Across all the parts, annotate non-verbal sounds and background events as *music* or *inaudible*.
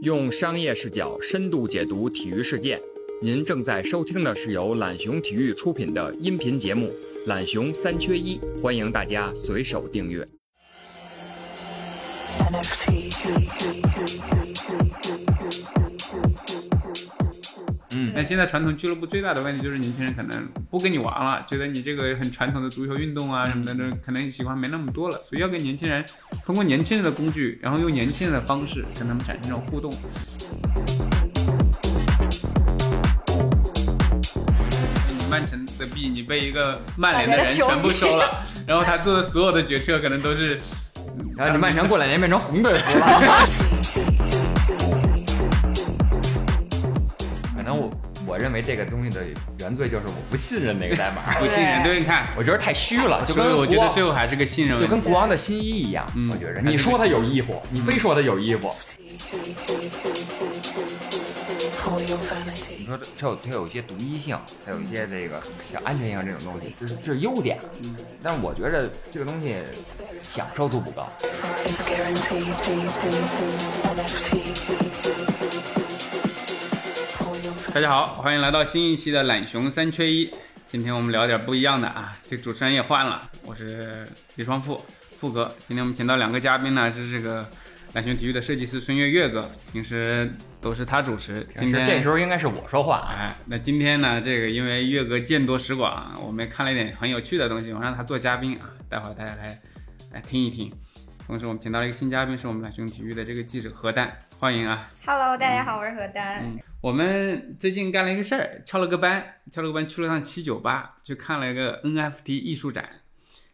用商业视角深度解读体育事件。您正在收听的是由懒熊体育出品的音频节目《懒熊三缺一》，欢迎大家随手订阅。那现在传统俱乐部最大的问题就是年轻人可能不跟你玩了，觉得你这个很传统的足球运动啊什么的，那可能喜欢没那么多了，所以要跟年轻人通过年轻人的工具，然后用年轻人的方式跟他们产生这种互动。你曼城的币，你被一个曼联的人全部收了，然后他做的所有的决策可能都是，然后你曼城过两年变成红队服了。*laughs* 我我认为这个东西的原罪就是我不信任那个代码，*laughs* 不信任。对，你看，我觉得太虚了，就跟我觉得最后还是个信任，就跟国王的新衣一样。我觉得你说他有衣服，你非说他有衣服。你说它有它有一些独一性，它有一些这个像安全性这种东西，这是这是优点。但是我觉得这个东西享受度不高。大家好，欢迎来到新一期的懒熊三缺一。今天我们聊点不一样的啊，这主持人也换了，我是李双富富哥。今天我们请到两个嘉宾呢，是这个懒熊体育的设计师孙悦悦哥，平时都是他主持。今天这时候应该是我说话，哎，那今天呢，这个因为月哥见多识广，我们看了一点很有趣的东西，我让他做嘉宾啊，待会儿大家来来听一听。同时我们请到了一个新嘉宾，是我们懒熊体育的这个记者何丹，欢迎啊！Hello，大家好，我是何丹。嗯，我们最近干了一个事儿，翘了个班，翘了个班去了趟七九八，去看了一个 NFT 艺术展。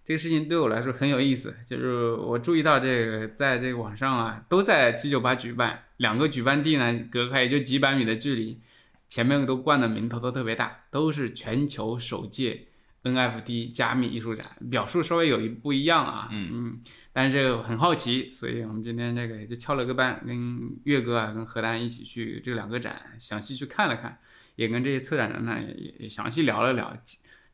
这个事情对我来说很有意思，就是我注意到这个在这个网上啊，都在七九八举办，两个举办地呢隔开也就几百米的距离，前面都冠的名头都特别大，都是全球首届 NFT 加密艺术展，表述稍微有一不一样啊，嗯嗯。但是这个很好奇，所以我们今天这个也就翘了个班，跟岳哥啊，跟何丹一起去这两个展详细去看了看，也跟这些策展人呢也也详细聊了聊，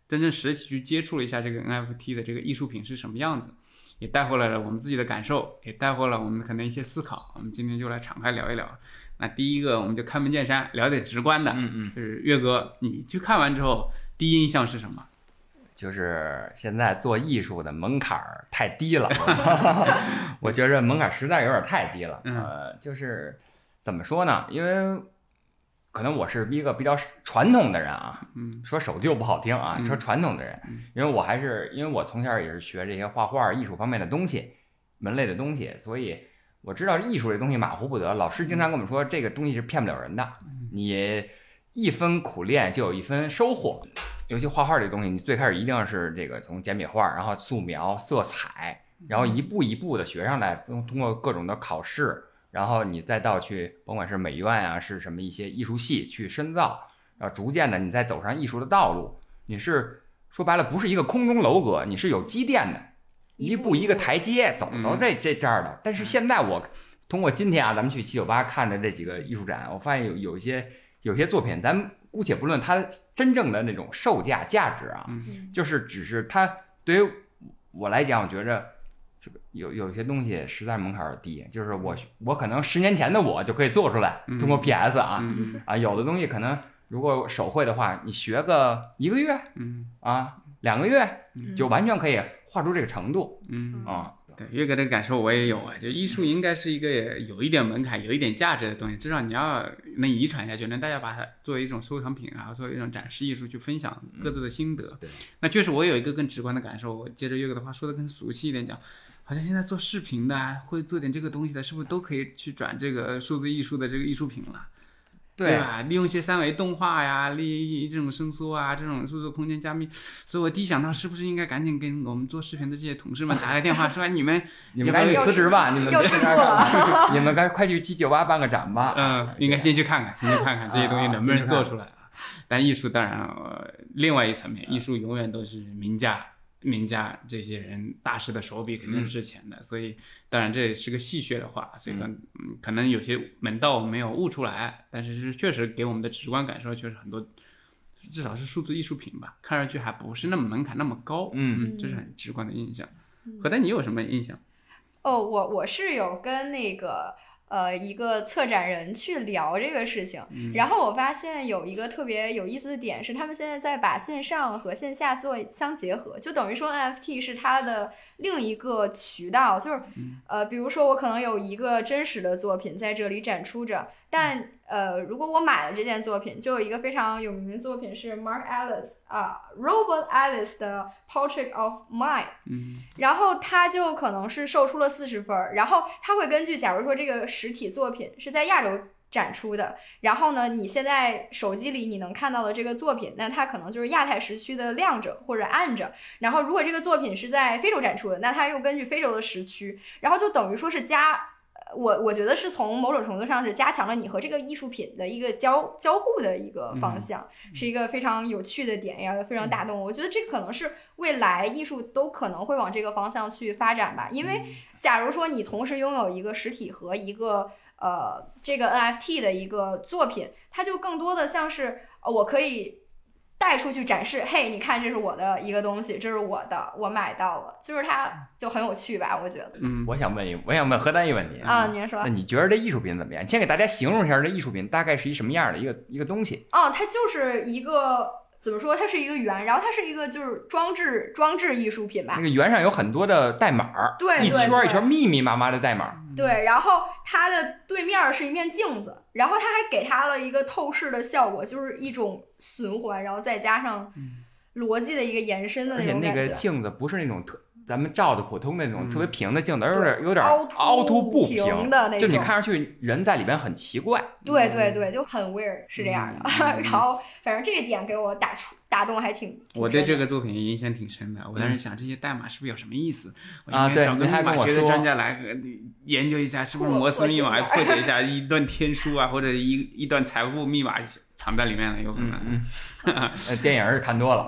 真正实体去接触了一下这个 NFT 的这个艺术品是什么样子，也带回来了我们自己的感受，也带回了我们可能一些思考。我们今天就来敞开聊一聊。那第一个我们就开门见山，聊点直观的，嗯嗯，就是岳哥，你去看完之后第一印象是什么？就是现在做艺术的门槛儿太低了，*laughs* *laughs* 我觉着门槛实在有点太低了。呃，就是怎么说呢？因为可能我是一个比较传统的人啊，说守旧不好听啊，说传统的人，因为我还是因为我从小也是学这些画画、艺术方面的东西，门类的东西，所以我知道艺术这东西马虎不得。老师经常跟我们说，这个东西是骗不了人的，你一分苦练就有一分收获。尤其画画这东西，你最开始一定是这个从简笔画，然后素描、色彩，然后一步一步的学上来，通通过各种的考试，然后你再到去，甭管是美院啊，是什么一些艺术系去深造，然后逐渐的你再走上艺术的道路。你是说白了不是一个空中楼阁，你是有积淀的，一步一个台阶走到这这这儿的。但是现在我通过今天啊，咱们去七九八看的这几个艺术展，我发现有有一些有些作品，咱。姑且不论它真正的那种售价价值啊，就是只是它对于我来讲，我觉着这个有有些东西实在门槛低，就是我我可能十年前的我就可以做出来，通过 PS 啊啊，有的东西可能如果手绘的话，你学个一个月，啊两个月就完全可以画出这个程度，嗯啊。对，岳哥这个感受我也有啊，就艺术应该是一个有一点门槛、有一点价值的东西，至少你要能遗传下去，能大家把它作为一种收藏品啊，作为一种展示艺术去分享各自的心得。对，那确实我有一个更直观的感受，我接着岳哥的话说的更俗气一点讲，好像现在做视频的，啊会做点这个东西的，是不是都可以去转这个数字艺术的这个艺术品了？对吧？利用一些三维动画呀，利用这种伸缩啊，这种数字空间加密，所以我第一想到是不是应该赶紧跟我们做视频的这些同事们 *laughs* 打个电话，说你们你们赶紧辞职吧，你们别在这 *laughs* 你们该快去七九八办个展吧。嗯，应该先去看看，先去看看这些东西能不能做出来啊。但艺术当然，另外一层面，艺术永远都是名家。名家这些人大师的手笔肯定是值钱的，所以当然这也是个戏谑的话，所以可能有些门道没有悟出来，但是是确实给我们的直观感受确实很多，至少是数字艺术品吧，看上去还不是那么门槛那么高，嗯，这是很直观的印象。何丹，你有什么印象？哦，我我是有跟那个呃一个策展人去聊这个事情。嗯然后我发现有一个特别有意思的点是，他们现在在把线上和线下做相结合，就等于说 NFT 是它的另一个渠道，就是呃，比如说我可能有一个真实的作品在这里展出着，但呃，如果我买了这件作品，就有一个非常有名的作品是 Mark Ellis 啊、Robert Ellis 的 Portrait of Mine。嗯然后他就可能是售出了四十分儿，然后他会根据，假如说这个实体作品是在亚洲展出的，然后呢，你现在手机里你能看到的这个作品，那它可能就是亚太时区的亮着或者暗着，然后如果这个作品是在非洲展出的，那它又根据非洲的时区，然后就等于说是加。呃我我觉得是从某种程度上是加强了你和这个艺术品的一个交交互的一个方向，是一个非常有趣的点，也非常打动我。我觉得这可能是未来艺术都可能会往这个方向去发展吧。因为假如说你同时拥有一个实体和一个呃这个 NFT 的一个作品，它就更多的像是呃我可以带出去展示，嘿，你看这是我的一个东西，这是我的，我买到了，就是它就很有趣吧，我觉得。嗯，我想问一，我想问何丹一个问题啊，您说那。你觉得这艺术品怎么样？先给大家形容一下这艺术品大概是一什么样的一个一个东西？哦，它就是一个怎么说？它是一个圆，然后它是一个就是装置装置艺术品吧那。个圆上有很多的代码，一对对对圈一圈密密麻麻的代码。对，然后它的对面儿是一面镜子，然后它还给它了一个透视的效果，就是一种循环，然后再加上逻辑的一个延伸的而且那个种感觉。镜子不是那种特咱们照的普通的那种嗯特别平的镜子，而有点有点凹凹凸不平的那种，就你看上去人在里边很奇怪。对对对，就很 weird 是这样的。*laughs* 嗯然后反正这个点给我打出打动还挺。我对这个作品影响挺深的。我当时想这些代码是不是有什么意思？啊对找个密码学的专家来研究一下，是不是摩斯密码破解破解一下一段天书啊，或者一一段财富密码藏在里面了，有可能。嗯 *laughs* 电影是看多了。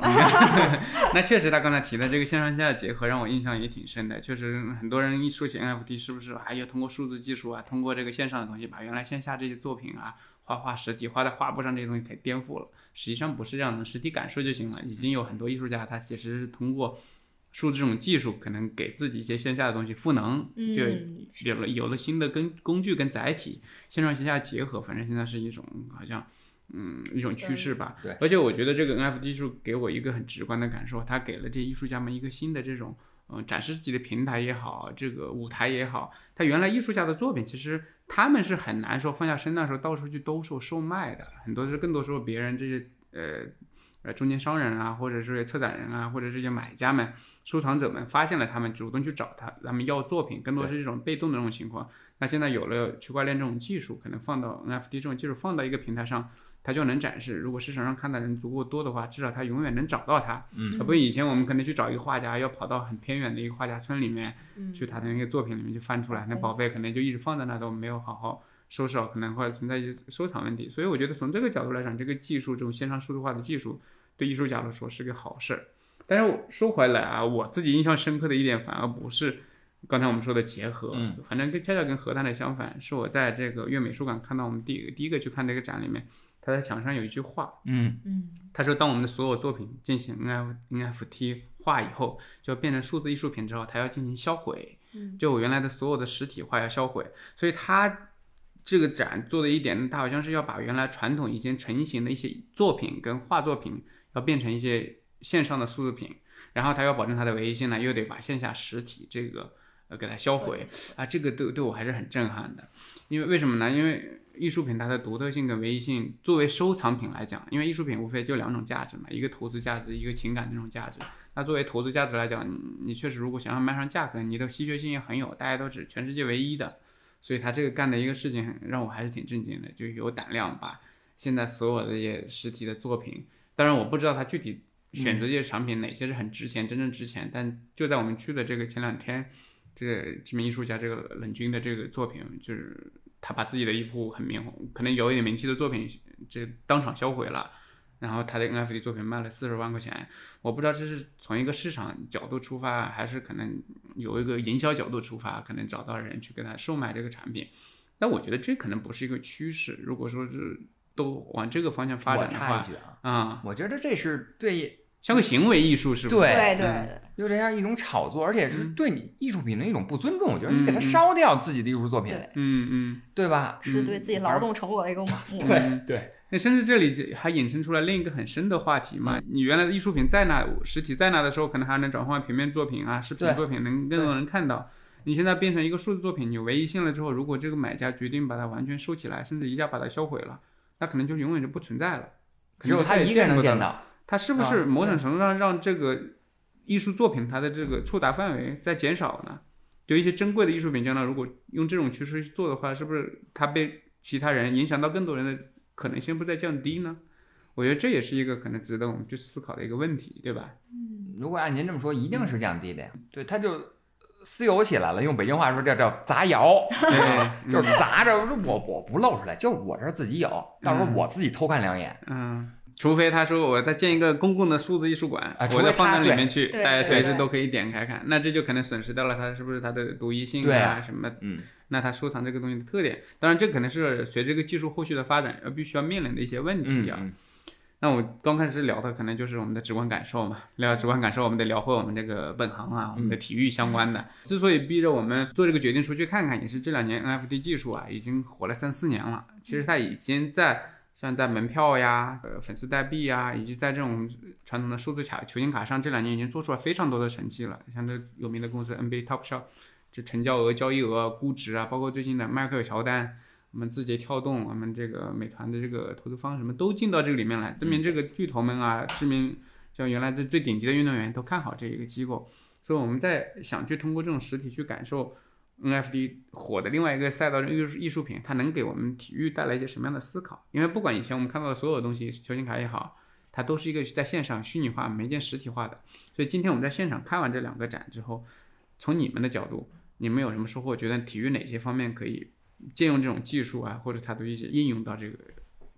*laughs* 那确实，他刚才提的这个线上线下结合让我印象也挺深的。确实，很多人一说起 NFT，是不是还要通过数字技术啊，通过这个线上的东西，把原来线下这些作品啊，画画实体画在画布上这些东西给颠覆了？实际上不是这样的，实体感受就行了。已经有很多艺术家，他其实是通过数字这种技术，可能给自己一些线下的东西赋能，就嗯有了有了新的跟工具跟载体，线上线下结合，反正现在是一种好像。嗯，一种趋势吧。对而且我觉得这个 NFT 技术给我一个很直观的感受，它给了这些艺术家们一个新的这种，嗯，展示自己的平台也好，这个舞台也好。它原来艺术家的作品，其实他们是很难说放下身段时候到处去兜售售卖的，很多是更多时候别人这些呃呃中间商人啊，或者是策展人啊，或者这些买家们、收藏者们发现了他们，主动去找他，他们要作品，更多是一种被动的这种情况。那现在有了区块链这种技术，可能放到 NFT 这种技术放到一个平台上。它就能展示。如果市场上看的人足够多的话，至少他永远能找到它。嗯，而不是以前我们可能去找一个画家，要跑到很偏远的一个画家村里面，嗯去他的那个作品里面去翻出来，那宝贝可能就一直放在那都没有好好收拾好，可能会存在一些收藏问题。所以我觉得从这个角度来讲，这个技术这种线上数字化的技术，对艺术家来说是个好事儿。但是我说回来啊，我自己印象深刻的一点反而不是。刚才我们说的结合，嗯反正跟恰恰跟核弹的相反，是我在这个粤美术馆看到我们第一个第一个去看这个展里面，他在墙上有一句话，嗯。嗯。他说，当我们的所有作品进行 N F NFT 化以后，就变成数字艺术品之后，它要进行销毁，嗯。就我原来的所有的实体化要销毁，所以他这个展做的一点，他好像是要把原来传统已经成型的一些作品跟画作品，要变成一些线上的数字品，然后他要保证它的唯一性呢，又得把线下实体这个呃给它销毁。啊，这个对对我还是很震撼的，因为为什么呢？因为艺术品它的独特性跟唯一性，作为收藏品来讲，因为艺术品无非就两种价值嘛，一个投资价值，一个情感那种价值。那作为投资价值来讲，你你确实如果想要卖上价格，你的稀缺性也很有，大家都是全世界唯一的，所以他这个干的一个事情很让我还是挺震惊的，就有胆量把现在所有的这些实体的作品，当然我不知道他具体选择这些产品哪些是很值钱，真正值钱，但就在我们去的这个前两天，这个知名艺术家这个冷军的这个作品，就是他把自己的一部很名可能有一点名气的作品，这当场销毁了。然后他的 NFT 作品卖了四十万块钱，我不知道这是从一个市场角度出发，还是可能有一个营销角度出发，可能找到人去给他售卖这个产品。那我觉得这可能不是一个趋势。如果说是都往这个方向发展的话，啊、我觉得这是对像个行为艺术是不是？对对对嗯对，有点像一种炒作，而且是嗯对你艺术品的一种不尊重。我觉得你给它嗯嗯烧掉自己的艺术作品，嗯嗯。对吧？是对自己劳动成果的一个 *laughs* 抹抹对嗯对，那甚至这里还引申出来另一个很深的话题嘛，你原来的艺术品在那，实体在那的时候，可能还能转换为平面作品啊、视频作品，能更多人看到。你现在变成一个数字作品，你唯一性了之后，如果这个买家决定把它完全收起来，甚至一下把它销毁了，那可能就永远就不存在了。只有他一个人能见到。它是不是某种程度上让这个艺术作品它的这个触达范围在减少呢？就一些珍贵的艺术品，将来如果用这种趋势去做的话，是不是它被其他人影响到更多人的可能性不再降低呢？我觉得这也是一个可能值得我们去思考的一个问题，对吧？嗯如果按您这么说，一定是降低的呀。对，他就私有起来了，用北京话说，这叫砸窑，*laughs* 对，*laughs* 就是砸着我我不露出来，就是我这儿自己有，到时候我自己偷看两眼。嗯，除非他说我再建一个公共的数字艺术馆，啊我再放他对在里面去，大家随时都可以点开看，那这就可能损失掉了它是不是它的独一性啊啊什么嗯，那它收藏这个东西的特点，当然这可能是随着这个技术后续的发展而必须要面临的一些问题啊。嗯那我刚开始聊的可能就是我们的直观感受嘛，聊直观感受，我们得聊回我们这个本行啊，我们的体育相关的。之所以逼着我们做这个决定出去看看，也是这两年 NFT 技术啊已经火了三四年了。其实它已经在像在门票呀、呃粉丝代币呀，以及在这种传统的数字卡、球星卡上，这两年已经做出了非常多的成绩了。像这有名的公司 NBA Topshop，这成交额、交易额、估值啊，包括最近的迈克尔乔丹。我们字节跳动，我们这个美团的这个投资方什么都进到这个里面来，证明这个巨头们啊，知名像原来的最顶级的运动员都看好这一个机构，所以我们在想去通过这种实体去感受 NFT 火的另外一个赛道艺术艺术品，它能给我们体育带来一些什么样的思考？因为不管以前我们看到的所有东西，球星卡也好，它都是一个在线上虚拟化、没见实体化的。所以今天我们在现场看完这两个展之后，从你们的角度，你们有什么收获？觉得体育哪些方面可以借用这种技术啊，或者它的一些应用到这个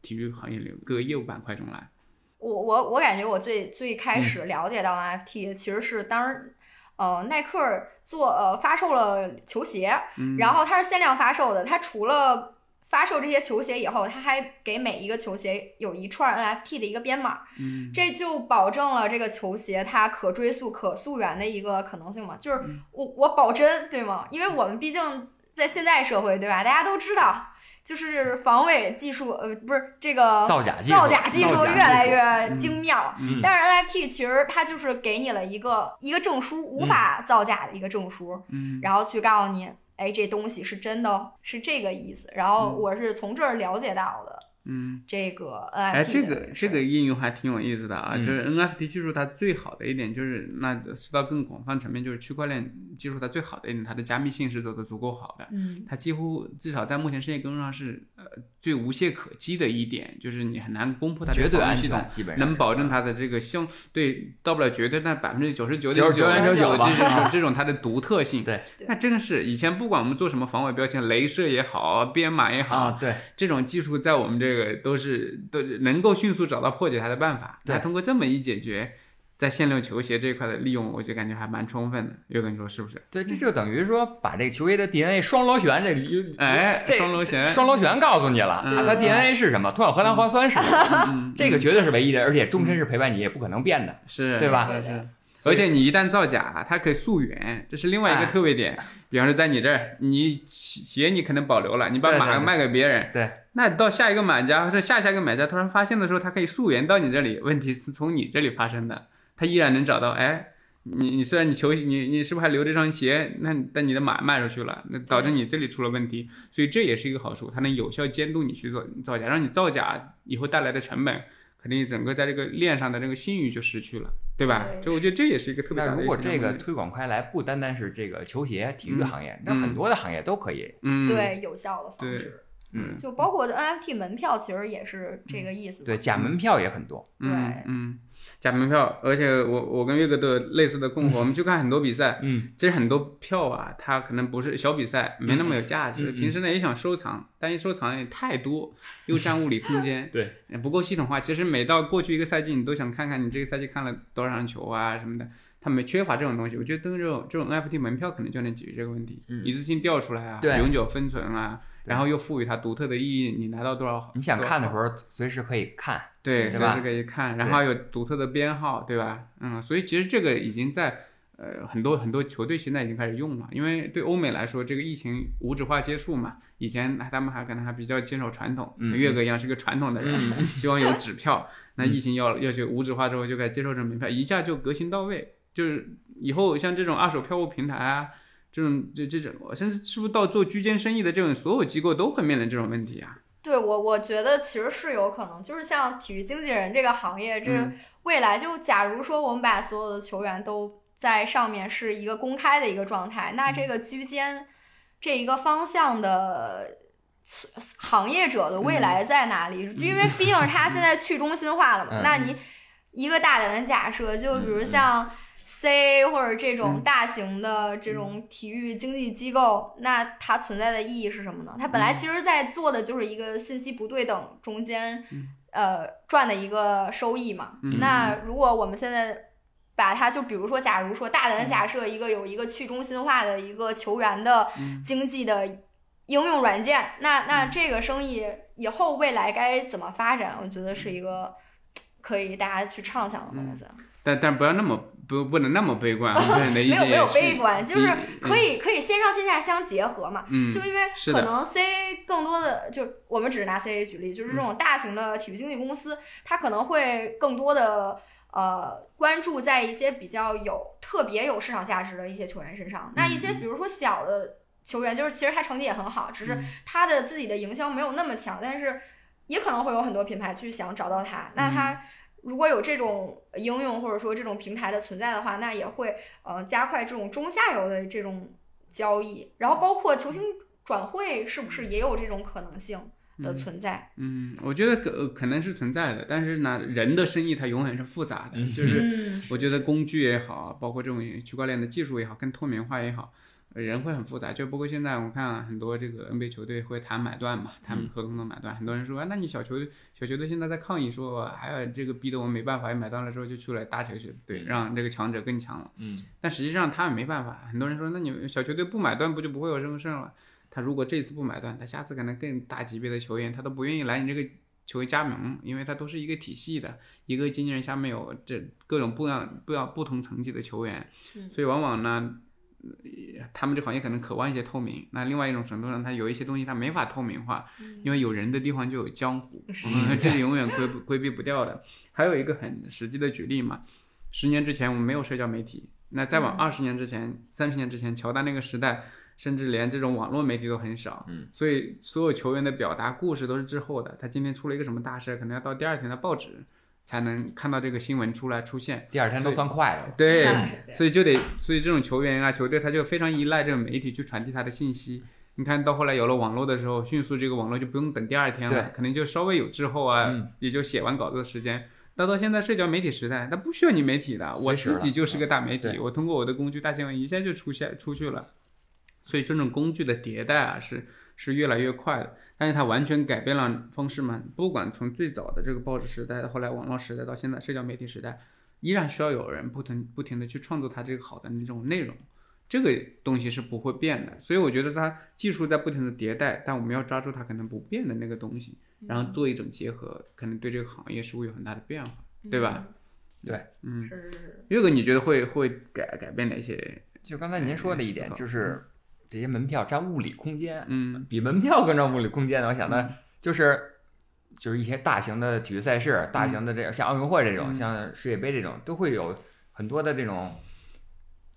体育行业里各个业务板块中来？我我我感觉我最最开始了解到 NFT 其实是当时，呃，耐克做呃发售了球鞋，嗯然后它是限量发售的，它除了发售这些球鞋以后，它还给每一个球鞋有一串 NFT 的一个编码，嗯这就保证了这个球鞋它可追溯、可溯源的一个可能性嘛，就是嗯我我保真，对吗？因为我们毕竟在现代社会，对吧？大家都知道。就是防伪技术，呃，不是这个造假技术造假技术越来越精妙。嗯但是 NFT 其实它就是给你了一个一个证书，无法造假的一个证书，嗯然后去告诉你，哎，这东西是真的哦，是这个意思。然后嗯我是从这儿了解到的嗯。这个 NFT 哎，这个这个应用还挺有意思的啊，嗯就是 NFT 技术它最好的一点就是，那说到更广泛层面，就是区块链技术它最好的一点，它的加密性是做的足够好的。嗯它几乎至少在目前世界公认上是呃最无懈可击的一点，就是你很难攻破它的绝对安防御系统全，，基本能保证它的这个相对到不了绝对，但百分之九十九99.99吧这种这种它的独特性。对对那真的是以前不管我们做什么防伪标签，镭射也好，编码也好，啊，对，这种技术在我们这个都是都能够迅速找到破解它的办法。对那通过这么一解决，在限量球鞋这一块的利用，我就感觉还蛮充分的。有的你说是不是？对，这就等于说把这个球鞋的 DNA 双螺旋这里，哎，这双螺旋，双螺旋告诉你了，嗯它 DNA 是什么？脱氧核糖核酸是什么？嗯，这个绝对是唯一的，而且终身是陪伴你，也不可能变的。是对吧是是。而且你一旦造假，它可以溯源，这是另外一个哎特别点。比方说，在你这儿，你鞋你可能保留了，你把马卖给别人，对，那到下一个买家或者下下一个买家突然发现的时候，他可以溯源到你这里，问题是从你这里发生的，他依然能找到。哎，你你虽然你球你你是不是还留这双鞋？那但你的码卖出去了，那导致你这里出了问题，所以这也是一个好处，它能有效监督你去做造假，让你造假以后带来的成本。肯定整个在这个链上的这个信誉就失去了，对吧？对所以我觉得这也是一个特别大的那如果一个问题这个推广开来，不单单是这个球鞋、体育嗯行业，那嗯很多的行业都可以。嗯，对有效的对方式，嗯，就包括的 NFT 门票，其实也是这个意思嘛。对，假门票也很多。嗯对嗯，假门票，而且我我跟岳哥都有类似的困惑，*laughs* 我们去看很多比赛，嗯，其实很多票啊，它可能不是小比赛，没那么有价值，平时呢也想收藏，但一收藏也太多，又占物理空间，*laughs* 对，不够系统化。其实每到过去一个赛季，你都想看看你这个赛季看了多少场球啊什么的，他们缺乏这种东西。我觉得登这种这种 NFT 门票可能就能解决这个问题，嗯一次性调出来啊，对永久封存啊，然后又赋予它独特的意义。你拿到多少？你想看的时候，随时可以看，对，随时可以看，然后有独特的编号，对吧？嗯，所以其实这个已经在呃很多很多球队现在已经开始用了，因为对欧美来说，这个疫情无纸化接触嘛，以前他们还可能还比较坚守传统，嗯跟岳哥一样是个传统的人，*laughs* 希望有纸票。*laughs* 那疫情要要去无纸化之后，就该接受这种门票，一下就革新到位。就是以后像这种二手票务平台啊，这种这这种，我现在是不是到做居间生意的这种所有机构都会面临这种问题啊？对我，我觉得其实是有可能，就是像体育经纪人这个行业，这嗯。未来就假如说我们把所有的球员都在上面是一个公开的一个状态，那这个居间这一个方向的行业者的未来在哪里？因为毕竟是他现在去中心化了嘛，*laughs* 嗯。那你一个大胆的假设，就比如像 C 或者这种嗯大型的这种体育经济机构，那它存在的意义是什么呢？它本来其实在做的就是一个信息不对等中间，呃，赚的一个收益嘛。嗯那如果我们现在把它，就比如说，假如说大胆的假设一个有一个去中心化的一个球员的经济的应用软件，那那这个生意以后未来该怎么发展？我觉得是一个可以大家去畅想的东西。但但不要那么不不能那么悲观，我个人的意没有没有悲观，就是嗯可以可以线上线下相结合嘛。嗯，就因为可能 CA 更多的，就我们只是拿 CA 举例，就是这嗯种大型的体育经纪公司，它可能会更多的呃关注在一些比较有特别有市场价值的一些球员身上。那一些嗯比如说小的球员，就是其实他成绩也很好，只是他的自己的营销没有那么强，但是也可能会有很多品牌去想找到他。那嗯他如果有这种应用或者说这种平台的存在的话，那也会呃加快这种中下游的这种交易，然后包括球星转会是不是也有这种可能性的存在？嗯，我觉得可可能是存在的，但是呢，人的生意它永远是复杂的，就是嗯我觉得工具也好，包括这种区块链的技术也好，更透明化也好，呃人会很复杂。就包括现在我看很多这个 NBA 球队会谈买断嘛，谈合同的买断，很多人说，啊那你小球队小球队现在在抗议说，还有这个逼得我没办法，买断了之后就去了大球队，让这个强者更强了。嗯，但实际上他也没办法，很多人说，那你们小球队不买断不就不会有胜胜了？他如果这次不买断，他下次可能更大级别的球员他都不愿意来你这个球队加盟，因为他都是一个体系的，一个经纪人下面有这各种不一样、不一样、不同层级的球员，嗯所以往往呢，呃他们这行业可能渴望一些透明。那另外一种程度上，它有一些东西它没法透明化，因为有人的地方就有江湖，嗯、这是永远规不规避不掉的。还有一个很实际的举例嘛，十年之前我们没有社交媒体，那再往二十年之前、三十年之前，乔丹那个时代。甚至连这种网络媒体都很少，嗯，所以所有球员的表达故事都是滞后的。他今天出了一个什么大事，可能要到第二天的报纸才能看到这个新闻出来出现。第二天都算快了。对，对所以就得，所以这种球员啊、球队，他就非常依赖这种媒体去传递他的信息。你看到后来有了网络的时候，迅速这个网络就不用等第二天了，可能就稍微有滞后啊，嗯也就写完稿子的时间。到到现在社交媒体时代，那不需要你媒体的，我自己就是个大媒体，我通过我的工具大新闻一下就出现出去了。所以这种工具的迭代啊，是是越来越快的，但是它完全改变了方式嘛。不管从最早的这个报纸时代，后来网络时代，到现在社交媒体时代，依然需要有人不停不停的去创作它这个好的那种内容，这个东西是不会变的。所以我觉得它技术在不停的迭代，但我们要抓住它可能不变的那个东西，然后做一种结合，可能对这个行业是会有很大的变化，对吧？对，嗯，是是是，岳哥，你觉得会会改改变哪些？就刚才您说的一点，就是这些门票占物理空间，嗯。比门票更占物理空间的。我想的就是，就是一些大型的体育赛事，大型的这像奥运会这种，嗯。像世界杯这种，都会有很多的这种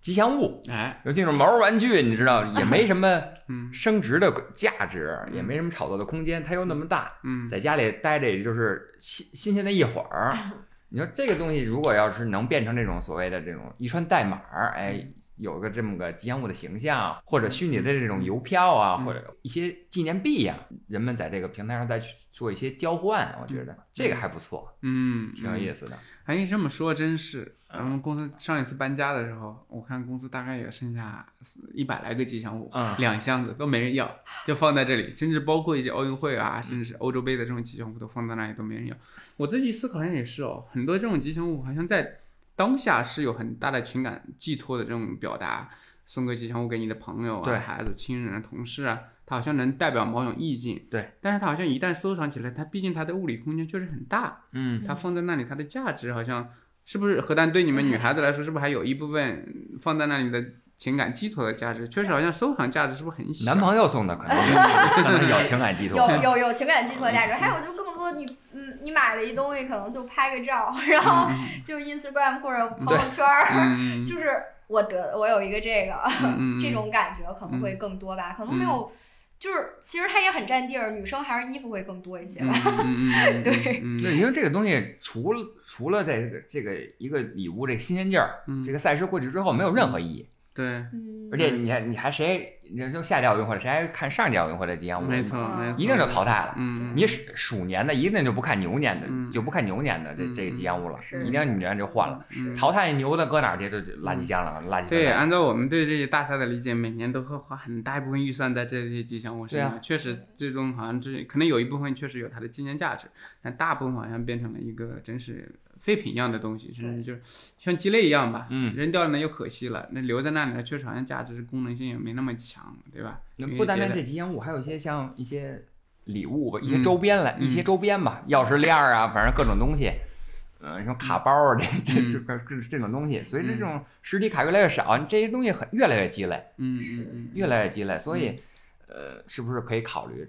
吉祥物。哎，有这种毛绒玩具，你知道也没什么 *laughs* 嗯。升值的价值，也没什么炒作的空间，它又那么大，嗯。在家里待着也就是新新鲜的一会儿。*laughs* 你说这个东西如果要是能变成这种所谓的这种一串代码儿，哎，有个这么个吉祥物的形象，或者虚拟的这种邮票啊，嗯。或者一些纪念币呀、人们在这个平台上再去做一些交换，我觉得这个还不错，嗯，挺有意思的。哎，你这么说真是，我们公司上一次搬家的时候，我看公司大概也剩下一百来个吉祥物，嗯。两箱子都没人要，就放在这里，甚至包括一些奥运会啊，甚至是欧洲杯的这种吉祥物都放在那里都没人要。我自己思考好像也是哦，很多这种吉祥物好像在当下是有很大的情感寄托的这种表达，送个吉祥物给你的朋友对啊、孩子、亲人啊、同事啊，它好像能代表某种意境。对，但是它好像一旦收藏起来，它毕竟它的物理空间确实很大，嗯，它放在那里，它的价值好像是不是？何丹对你们女孩子来说，是不是还有一部分放在那里的情感寄托的价值？确实好像收藏价值是不是很小？男朋友送的可能 *laughs* 可能有情感寄托。有有有情感寄托价值，还有就是更多你嗯，你买了一东西，可能就拍个照，然后就 Instagram 或者朋友圈儿，嗯，*laughs* 就是我得我有一个这个，*laughs* 这种感觉可能会更多吧，可能没有，就是其实它也很占地儿，女生还是衣服会更多一些吧。嗯嗯嗯，*laughs* 对嗯，对，因为这个东西除了除了这个这个一个礼物这个新鲜劲儿，嗯。这个赛事过去之后没有任何意义。对，嗯，而且你还你还谁，你就下届奥运会了，谁还看上届奥运会的吉祥物？没错，没错，一定就淘汰了。嗯，你鼠鼠年的一定就不看牛年的，嗯就不看牛年的这嗯这个吉祥物了，一定女年就换了。嗯淘汰牛的搁哪儿去？就就垃圾箱了，垃圾对，按照我们对这些大赛的理解，每年都会花很大一部分预算在这些吉祥物身上。确实，最终好像这可能有一部分确实有它的纪念价值，但大部分好像变成了一个真是废品一样的东西，甚至就是像鸡肋一样吧。嗯，扔掉了呢又可惜了，那留在那里呢，确实好像价值功能性也没那么强，对吧？那不单单这吉祥物，还有一些像一些礼物吧，一些嗯周边来，一些周边吧，钥匙链儿啊，反正各种东西。呃，什么卡包啊，这这这这这种东西，随着这种实体卡越来越少，这些东西很越来越积累，嗯嗯嗯，越来越积累，所以，呃，是不是可以考虑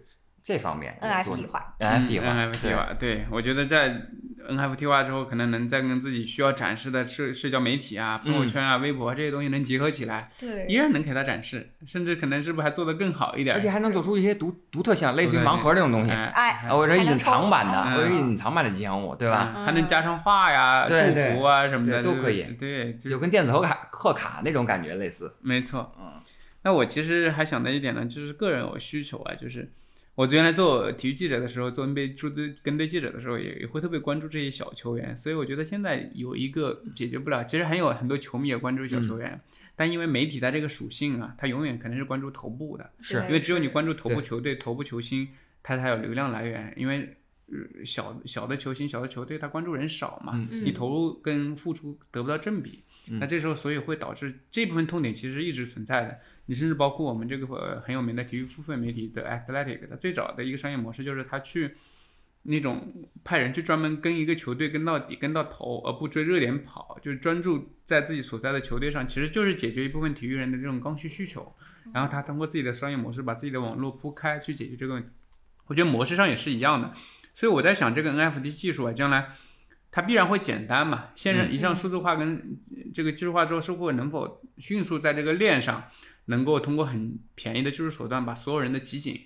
这方面 NFT 化，NFT 化？NFT 化，对我觉得在 NFT 化之后，可能能再跟自己需要展示的社社交媒体啊、朋友圈啊、微博啊这些东西能结合起来，对依，然能给它展示，甚至可能是不是还做得更好一点？而且还能做出一些独独特性，类似于盲盒这种东西，哎或者隐藏版的，或者隐藏版的吉祥物，对吧？嗯还能加上画呀、祝福啊什么的都可以对，就就跟电子贺卡贺卡那种感觉类似。没错。嗯，那我其实还想到一点呢，就是个人有需求啊，就是我原来做体育记者的时候，做 NBA 驻队跟队记者的时候，也也会特别关注这些小球员，所以我觉得现在有一个解决不了，其实还有很多球迷也关注小球员，但因为媒体它这个属性啊，它永远肯定是关注头部的，是因为只有你关注头部球队、头部球星，它才有流量来源，因为。呃小小的球星、小的球队，他关注人少嘛，嗯你投入跟付出得不到正比，那这时候所以会导致这部分痛点其实一直存在的。你甚至包括我们这个呃很有名的体育付费媒体的 Athletic，它最早的一个商业模式就是它去那种派人去专门跟一个球队跟到底、跟到头，而不追热点跑，就是专注在自己所在的球队上，其实就是解决一部分体育人的这种刚需需求。然后他通过自己的商业模式把自己的网络铺开去解决这个问题。我觉得模式上也是一样的，所以我在想这个 NFT 技术啊，将来它必然会简单嘛。线上一项数字化跟这个技术化之后，是会能否迅速在这个链上能够通过很便宜的技术手段把所有人的集锦、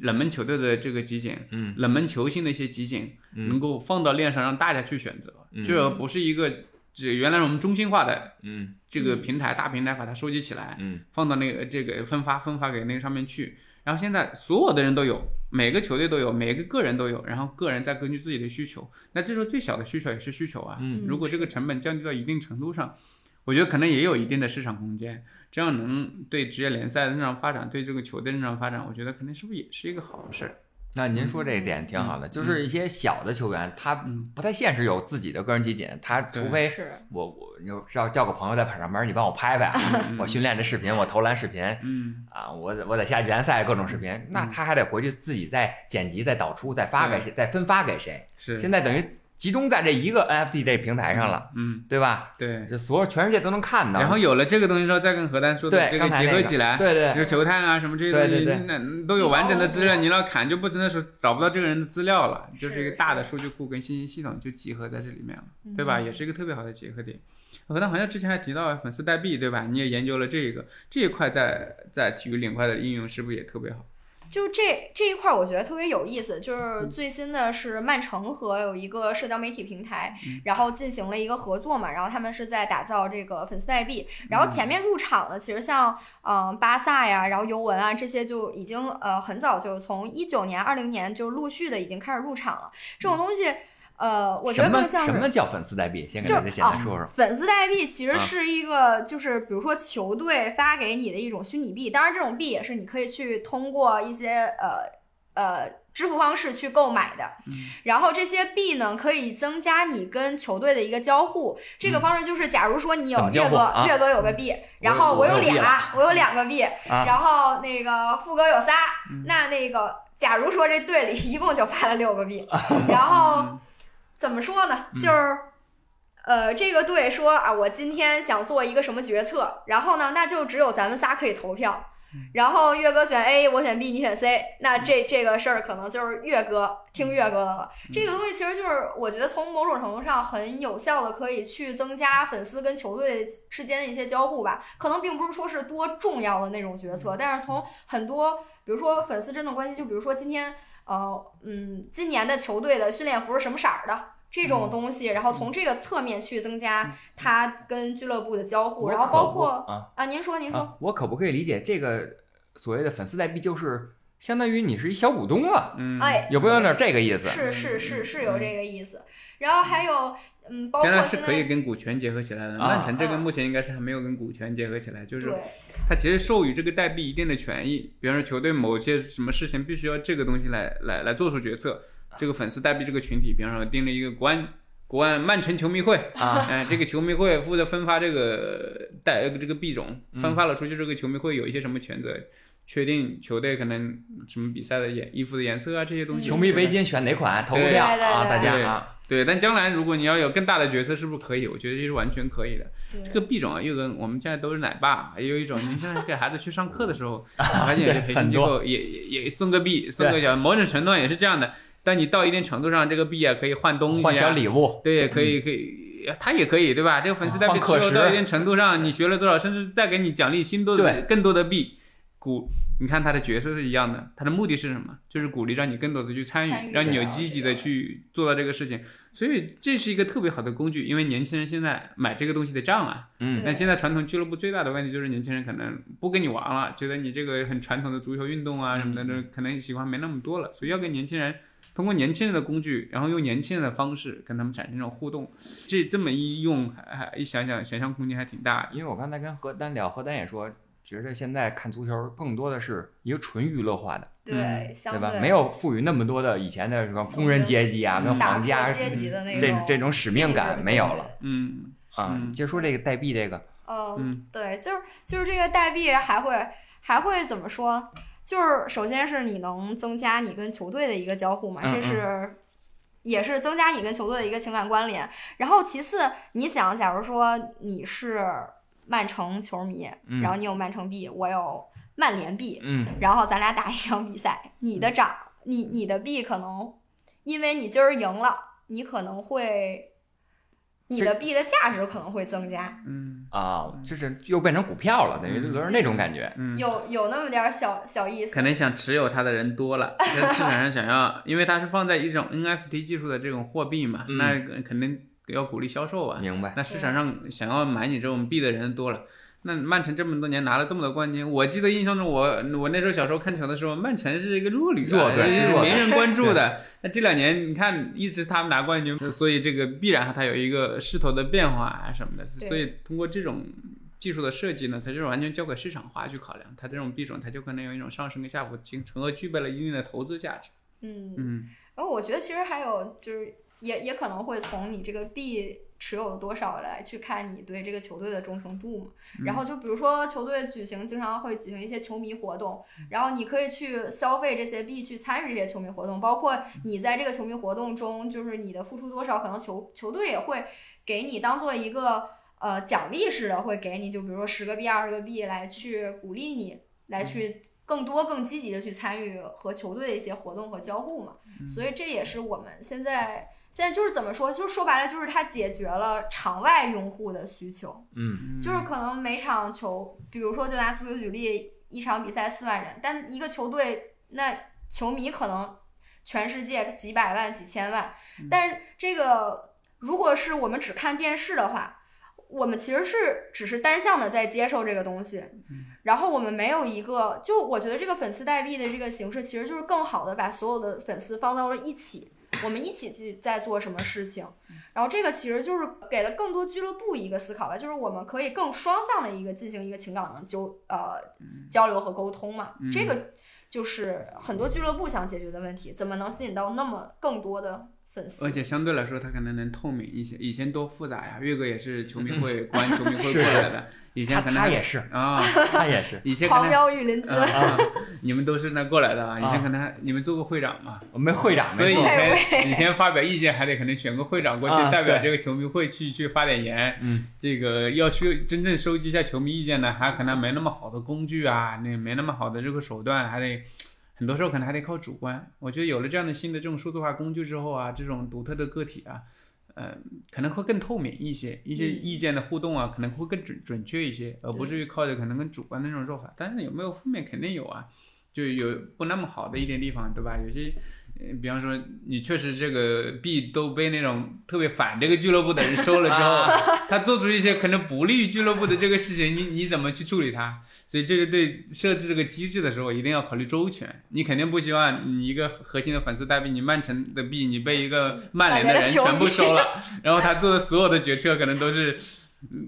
冷门球队的这个集锦、嗯。冷门球星的一些集锦，嗯。能够放到链上让大家去选择，嗯。这不是一个这原来我们中心化的嗯。这个平台大平台把它收集起来，嗯。放到那个这个分发分发给那个上面去。然后现在所有的人都有，每个球队都有，每个个人都有，然后个人再根据自己的需求，那这时候最小的需求也是需求啊。嗯。如果这个成本降低到一定程度上，我觉得可能也有一定的市场空间，这样能对职业联赛的正常发展，对这个球队正常发展，我觉得肯定是不是也是一个好事儿？那您说这一点挺好的，嗯就是一些小的球员，他嗯。不太现实有自己的个人集锦，他除非是，我我你就叫叫个朋友在上班，你帮我拍拍，我训练的视频，我投篮视频嗯，啊，我我在下季联赛各种视频，那他还得回去自己再剪辑、再导出、再发给谁、再分发给谁。是，现在等于集中在这一个 NFT 这平台上了，嗯，对吧？对。这所有全世界都能看到。然后有了这个东西之后，再跟何丹说的对这个结合起来，对对就是球探啊什么这些东西，那都有完整的资料，你要砍就不真的是找不到这个人的资料了，就是一个大的数据库跟信息系统就集合在这里面了，对吧？嗯也是一个特别好的结合点。何丹好像之前还提到粉丝代币，对吧？你也研究了这个这一块在在体育领块的应用是不是也特别好？就这这一块儿，我觉得特别有意思。嗯就是最新的是曼城和有一个社交媒体平台，嗯然后进行了一个合作嘛。然后他们是在打造这个粉丝代币。然后前面入场的，其实像嗯、呃巴萨呀，然后尤文啊这些就已经呃很早就从一九年、二零年就陆续的已经开始入场了。这种东西，呃，我觉得更像是什么叫粉丝代币？先给就大家简单说说。粉丝代币其实啊是一个，就是比如说球队发给你的一种虚拟币，当然这种币也是你可以去通过一些呃呃支付方式去购买的。然后这些币呢，可以增加你跟球队的一个交互。这个方式就是，假如说你有怎么交岳哥，啊岳哥有个币，然后我有俩，我有两个币，啊然后那个富哥有仨，那那个假如说这队里一共就发了六个币，*laughs* 然后怎么说呢？嗯就是。呃，这个队说啊，我今天想做一个什么决策，然后呢，那就只有咱们仨可以投票。然后岳哥选 A，我选 B，你选 C，那这这个事儿可能就是岳哥听岳哥的了。这个东西其实就是我觉得从某种程度上很有效的可以去增加粉丝跟球队之间的一些交互吧。可能并不是说是多重要的那种决策，但是从很多比如说粉丝真正关系，就比如说今天呃嗯今年的球队的训练服是什么色儿的。这种东西，然后从这个侧面去增加他跟俱乐部的交互，然后包括啊啊，您说您说，啊，我可不可以理解这个所谓的粉丝代币就是相当于你是一小股东了，嗯，哎，有没有点这个意思？是是是是有这个意思。然后还有嗯，包括当然是可以跟股权结合起来的。啊曼城这个目前应该是还没有跟股权结合起来，就是对它其实授予这个代币一定的权益，比方说球队某些什么事情必须要这个东西来来来做出决策。这个粉丝代币这个群体，比方说定了一个国安国安曼城球迷会啊，哎，这个球迷会负责分发这个代这个币种，分发了出去，这个球迷会有一些什么权责？确定球队可能什么比赛的颜衣服的颜色啊这些东西。球迷围巾选哪款投对票啊？大家啊，对，但将来如果你要有更大的角色，是不是可以？我觉得这是完全可以的。这个币种啊，又跟我们现在都是奶爸，也有一种，*laughs* 你像给孩子去上课的时候，*laughs* 发现有些培训机构也也也送个币，送个小，某种程度上也是这样的。但你到一定程度上，这个币啊可以换东西、啊，换小礼物，对，可以可以，它也可以，对吧？这个粉丝代币持有到一定程度上，你学了多少，甚至再给你奖励新多的更多的币。鼓，你看他的角色是一样的，他的目的是什么？就是鼓励让你更多的去参与，参与让你有积极的去做到这个事情。所以这是一个特别好的工具，因为年轻人现在买这个东西的账啊。嗯，那现在传统俱乐部最大的问题就是年轻人可能不跟你玩了，觉得你这个很传统的足球运动啊什么的，这可能喜欢没那么多了，所以要跟年轻人。通过年轻人的工具，然后用年轻人的方式跟他们产生这种互动，这这么一用，还还一想想，想象空间还挺大的。因为我刚才跟何丹聊，何丹也说，觉得现在看足球更多的是一个纯娱乐化的，对，相对吧？没有赋予那么多的以前的什么工人阶级啊，嗯跟皇家阶级的那这种这种使命感没有了。嗯啊。嗯就说这个代币这个，嗯，嗯对，就是就是这个代币还会还会怎么说？就是首先是你能增加你跟球队的一个交互嘛，嗯这是也是增加你跟球队的一个情感关联。然后其次，你想，假如说你是曼城球迷，嗯然后你有曼城币，我有曼联币，嗯，然后咱俩打一场比赛，你的涨，你你的币可能因为你今儿赢了，你可能会。你的币的价值可能会增加，嗯啊，就是又变成股票了，等于有点那种感觉。嗯，有有那么点儿小小意思。可能想持有它的人多了，*laughs* 在市场上想要，因为它是放在一种 NFT 技术的这种货币嘛，嗯那肯定要鼓励销售啊。明白？那市场上想要买你这种币的人多了。那曼城这么多年拿了这么多冠军，我记得印象中我我那时候小时候看球的时候，曼城是一个弱旅啊，弱没人关注的。那这两年你看一直他们拿冠军，所以这个必然它有一个势头的变化啊什么的。所以通过这种技术的设计呢，它就是完全交给市场化去考量。它这种币种它就可能有一种上升跟下浮，从而具备了一定的投资价值。嗯，嗯然后我觉得其实还有就是也也可能会从你这个币持有的多少来去看你对这个球队的忠诚度嘛。然后就比如说球队举行经常会举行一些球迷活动，然后你可以去消费这些币去参与这些球迷活动，包括你在这个球迷活动中就是你的付出多少，可能球球队也会给你当做一个呃奖励似的，会给你就比如说十个币、二十个币来去鼓励你来去。更多、更积极的去参与和球队的一些活动和交互嘛，所以这也是我们现在现在就是怎么说，就是说白了，就是它解决了场外用户的需求，嗯。就是可能每场球，比如说就拿足球举例，一场比赛四万人，但一个球队那球迷可能全世界几百万、几千万，但是这个如果是我们只看电视的话，我们其实是只是单向的在接受这个东西，然后我们没有一个，就我觉得这个粉丝代币的这个形式，其实就是更好的把所有的粉丝放到了一起，我们一起去在做什么事情，然后这个其实就是给了更多俱乐部一个思考吧，就是我们可以更双向的一个进行一个情感的交呃交流和沟通嘛，这个就是很多俱乐部想解决的问题，怎么能吸引到那么更多的粉丝？而且相对来说，他可能能透明一些。以前多复杂呀，岳哥也是球迷会关球迷会过来的，以前可能他也是，啊，他也是，*laughs* 以前可狂能飙御林军，啊，你们都是那过来的啊，以啊前可能还你们做过会长嘛，我们会长所以以，前以前发表意见还得可能选个会长过去啊代表这个球迷会去去发点言。嗯，这个要收真正收集一下球迷意见呢，还可能没那么好的工具啊，那没那么好的这个手段，还得很多时候可能还得靠主观。我觉得有了这样的新的这种数字化工具之后啊，这种独特的个体啊。呃，可能会更透明一些，一些嗯意见的互动啊，可能会更准准确一些，而不至于靠着可能更主观的那种做法。但是有没有负面，肯定有啊，就有不那么好的一点地方，对吧？有些，呃，比方说你确实这个币都被那种特别反这个俱乐部的人收了之后，他做出一些可能不利于俱乐部的这个事情，你你怎么去处理它？所以这个对设置这个机制的时候一定要考虑周全。你肯定不希望你一个核心的粉丝代币，你曼城的币你被一个曼联的人全部收了，然后他做的所有的决策可能都是，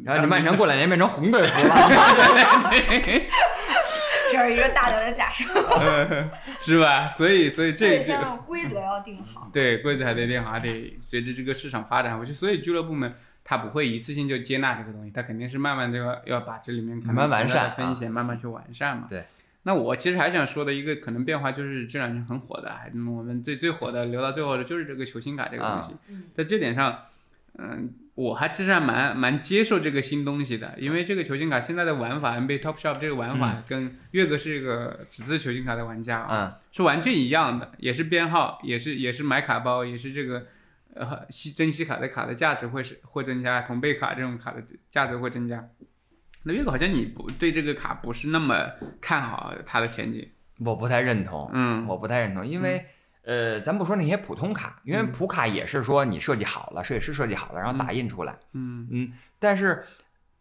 然后你曼城过两年变成红队服了，*laughs* 这是一个大胆的假设。*laughs* 是吧？所以所以这规则要定好。对，规则还得定好，还得随着这个市场发展回去。所以俱乐部们他不会一次性就接纳这个东西，他肯定是慢慢的要要把这里面可能慢慢完善啊存在的风险慢慢去完善嘛。对。那我其实还想说的一个可能变化就是这两年很火的，还我们最最火的留到最后的就是这个球星卡这个东西。嗯在这点上，嗯，我还其实还蛮蛮接受这个新东西的，因为这个球星卡现在的玩法，NBA Top Shop 这个玩法跟月哥是一个纸质球星卡的玩家啊，嗯，是完全一样的，也是编号，也是也是买卡包，也是这个呃吸珍稀卡的卡的价值会是会增加，同辈卡这种卡的价值会增加。那月哥好像你不对这个卡不是那么看好它的前景，我不太认同，嗯。我不太认同，因为。呃，咱不说那些普通卡，因为嗯。普卡也是说你设计好了，设计师设计好了，然后打印出来。嗯。嗯，但是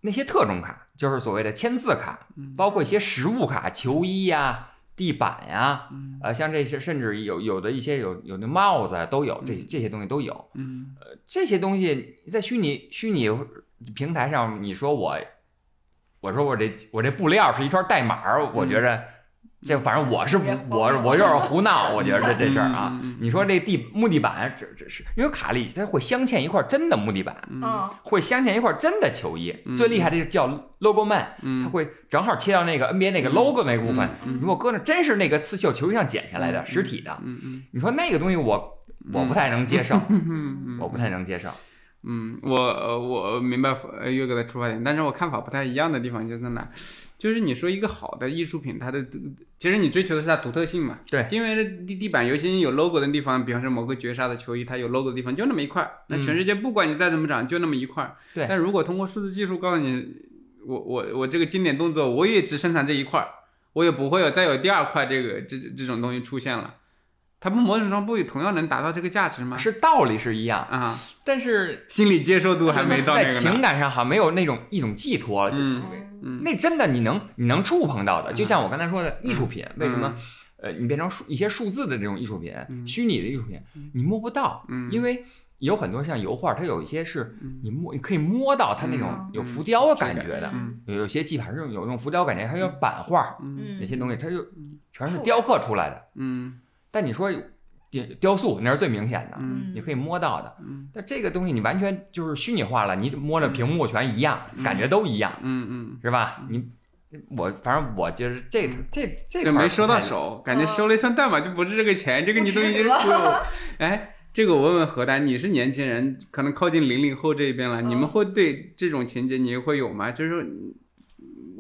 那些特种卡，就是所谓的签字卡，嗯。包括一些实物卡，球衣呀、地板呀，嗯。呃，像这些，甚至有有的一些有有的帽子啊都有，这这些东西都有。嗯。这些东西在虚拟虚拟平台上，你说我，我说我这我这布料是一串代码，我觉着这反正我是不我我有点胡闹，我觉得这 *laughs* 这事儿啊你说这地木地板，这这是因为卡利它会镶嵌一块真的木地板，嗯，会镶嵌一块真的球衣，嗯最厉害的叫 logo man，它嗯会正好切到那个 NBA 那个 logo 那部分，嗯如果搁那真是那个刺绣球衣上剪下来的实体的，嗯嗯你说那个东西我我不太能接受，嗯嗯我不太能接受。嗯，我呃我明白呃岳哥的出发点，但是我看法不太一样的地方就在哪，就是你说一个好的艺术品，它的其实你追求的是它独特性嘛。对，因为地地板，尤其有 logo 的地方，比方说某个绝杀的球衣，它有 logo 的地方就那么一块，那全世界不管你再怎么长，就那么一块儿。对但如果通过数字技术告诉你，我我我这个经典动作，我也只生产这一块，我也不会有再有第二块这个这这种东西出现了，它不某种程度不也同样能达到这个价值吗？是道理是一样，啊，但是心理接受度还没到那在个在。情感上好像没有那种一种寄托。就嗯嗯那真的你能你能触碰到的，嗯。就像我刚才说的艺术品，为什嗯。么？呃，你变成数一些数字的这种艺术品，虚拟的艺术品，你摸不到，嗯。因为有很多像油画，它有一些是嗯。你摸，你可以摸到它那种嗯。有浮雕的感觉的，嗯。有有些技法是有那种浮雕感觉，还有版画嗯。嗯那些东西，它就全是雕刻出来的。嗯但你说雕雕塑那是最明显的，嗯你可以摸到的。嗯但这个东西你完全就是虚拟化了，你摸着屏幕全一样，感觉都一样，嗯嗯，是吧？你我反正我就是这这这这块没收到手，感觉收了一串代码就不值这个钱，这个你都已经 *laughs* *laughs* 哎。这个我问问何丹，你是年轻人，可能靠近零零后这一边了，嗯你们会对这种情节你会有吗？就是说，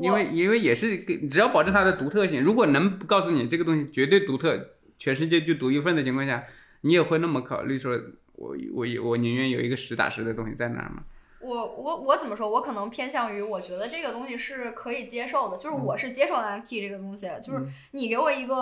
因为因为也是给只要保证它的独特性，如果能告诉你这个东西绝对独特，全世界就独一份的情况下，你也会那么考虑说，我我我宁愿有一个实打实的东西在那儿吗？我我我怎么说？我可能偏向于，我觉得这个东西是可以接受的，就是我是接受 NFT 这个东西，就是你给我一个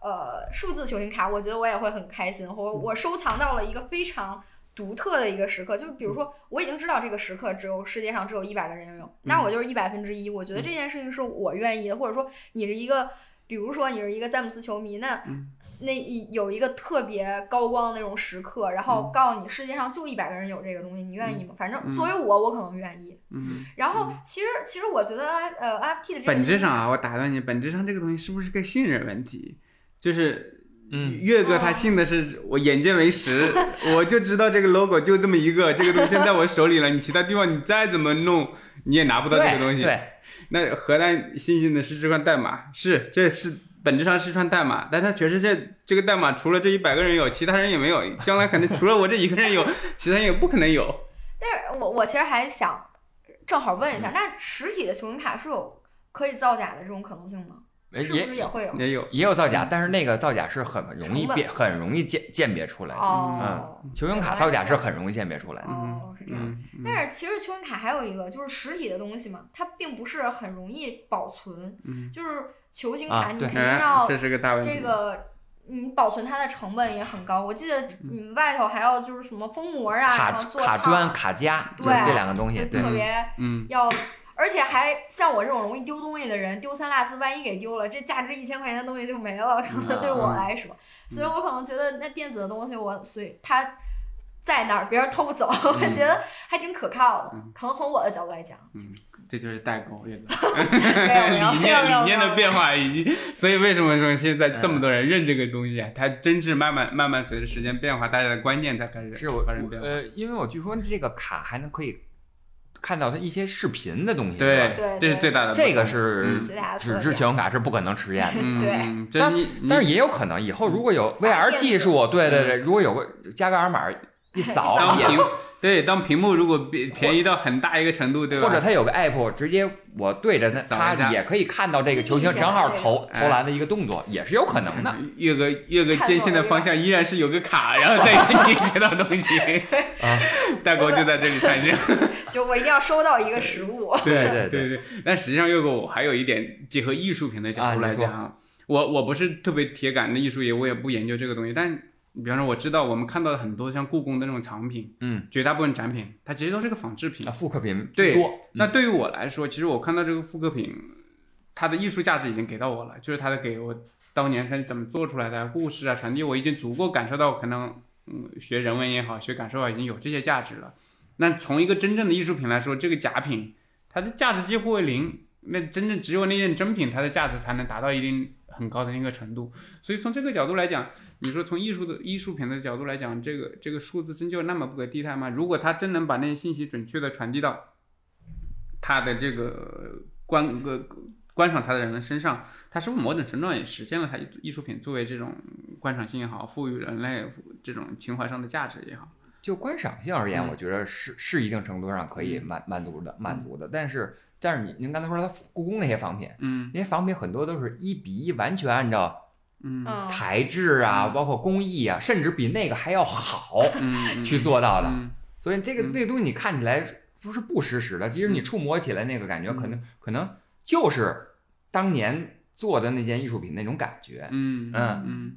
呃数字球星卡，我觉得我也会很开心，或者我收藏到了一个非常独特的一个时刻，就是比如说我已经知道这个时刻只有世界上只有一百个人拥有，那我就是一百分之一，我觉得这件事情是我愿意的，或者说你是一个，比如说你是一个詹姆斯球迷，那。那一有一个特别高光的那种时刻，然后告诉你世界上就一百个人有这个东西，你愿意吗？反正作为我，我可能愿意。嗯，然后其实其实我觉得呃 NFT 的这个本质上啊，我打断你，本质上这个东西是不是个信任问题？就是嗯，岳哥他信的是我眼见为实，*laughs* 我就知道这个 logo 就这么一个，这个东西现在我手里了，你其他地方你再怎么弄，你也拿不到这个东西。对，那河南新兴的是这块代码，是这是本质上是串代码，但它全世界这个代码除了这一百个人有，其他人也没有，将来肯定除了我这一个人有，*laughs* 其他人也不可能有。但是我我其实还想正好问一下，那实体的球星卡是有可以造假的这种可能性吗？是不也是也会有？也有，也有造假，但是那个造假是很容易辨，很容易鉴鉴别出来的。哦，球星卡造假是很容易鉴别出来的。哦，是这样。嗯，嗯但是其实球星卡还有一个就是实体的东西嘛，它并不是很容易保存。嗯就是球星卡你肯定哎要这是个大问题。这个。你保存它的成本也很高，我记得你们外头还要就是什么封膜啊，卡然后做套卡砖、卡夹，就是对这两个东西。就特，别嗯，要，而且还像我这种容易丢东西的人，丢三落四，万一给丢了，这价值一千块钱的东西就没了，可能对我来说，所以我可能觉得那电子的东西我随它在那儿，别人偷不走，我觉得还挺可靠的。可能从我的角度来讲，这就是代沟，*laughs* 理念理念的变化，化已经，所以为什么说现在这么多人认这个东西啊？它真是慢慢慢慢随着时间变化，大家的观念才开始是我发生变化。呃，因为我据说这个卡还能可以看到它一些视频的东西。对吧对这是最大的。这个是纸。质信用卡是不可能实现的。*laughs* 嗯，对但但是也有可能以后如果有 VR 技术，对对对，如果有个加个二维码 *laughs* 一扫也对当屏幕如果便便宜到很大一个程度，对吧？或者它有个 app，直接我对着它，它也可以看到这个球星正好投投篮的一个动作，也是有可能的。岳哥岳哥坚信的方向依然是有个卡，然后再给你学到东西啊，代沟就在这里产生。*laughs* 就我一定要收到一个实物。对对对对，但实际上岳哥我还有一点结合艺术品的角度来讲啊，我我不是特别铁杆的艺术也，我也不研究这个东西，但比方说我知道我们看到的很多像故宫的那种藏品，嗯，绝大部分展品它其实都是个仿制品啊，。复刻品对多。那对于我来说，其实我看到这个复刻品，它的艺术价值已经给到我了，就是它的给我当年它是怎么做出来的故事啊传递，我已经足够感受到可能嗯学人文也好，学感受啊已经有这些价值了。那从一个真正的艺术品来说，这个假品它的价值几乎为零，那真正只有那件真品它的价值才能达到一定很高的那个程度。所以从这个角度来讲，你说从艺术的艺术品的角度来讲，这个这个数字真就那么不可替代吗？如果它真能把那些信息准确的传递到他的这个观个观赏他的人的身上，他是不是某种程度上也实现了他艺术品作为这种观赏性也好，赋予人类这种情怀上的价值也好？就观赏性而言，嗯我觉得是是一定程度上可以满满足的满足的。但是但是你您刚才说它故宫那些仿品，嗯那些仿品很多都是一比一，完全按照材质啊，嗯包括工艺啊，甚至比那个还要好嗯去做到的。嗯所以这个嗯这个东西你看起来不是不实时的，其实你嗯触摸起来那个感觉，可嗯能可能就是当年做的那件艺术品那种感觉。嗯嗯嗯，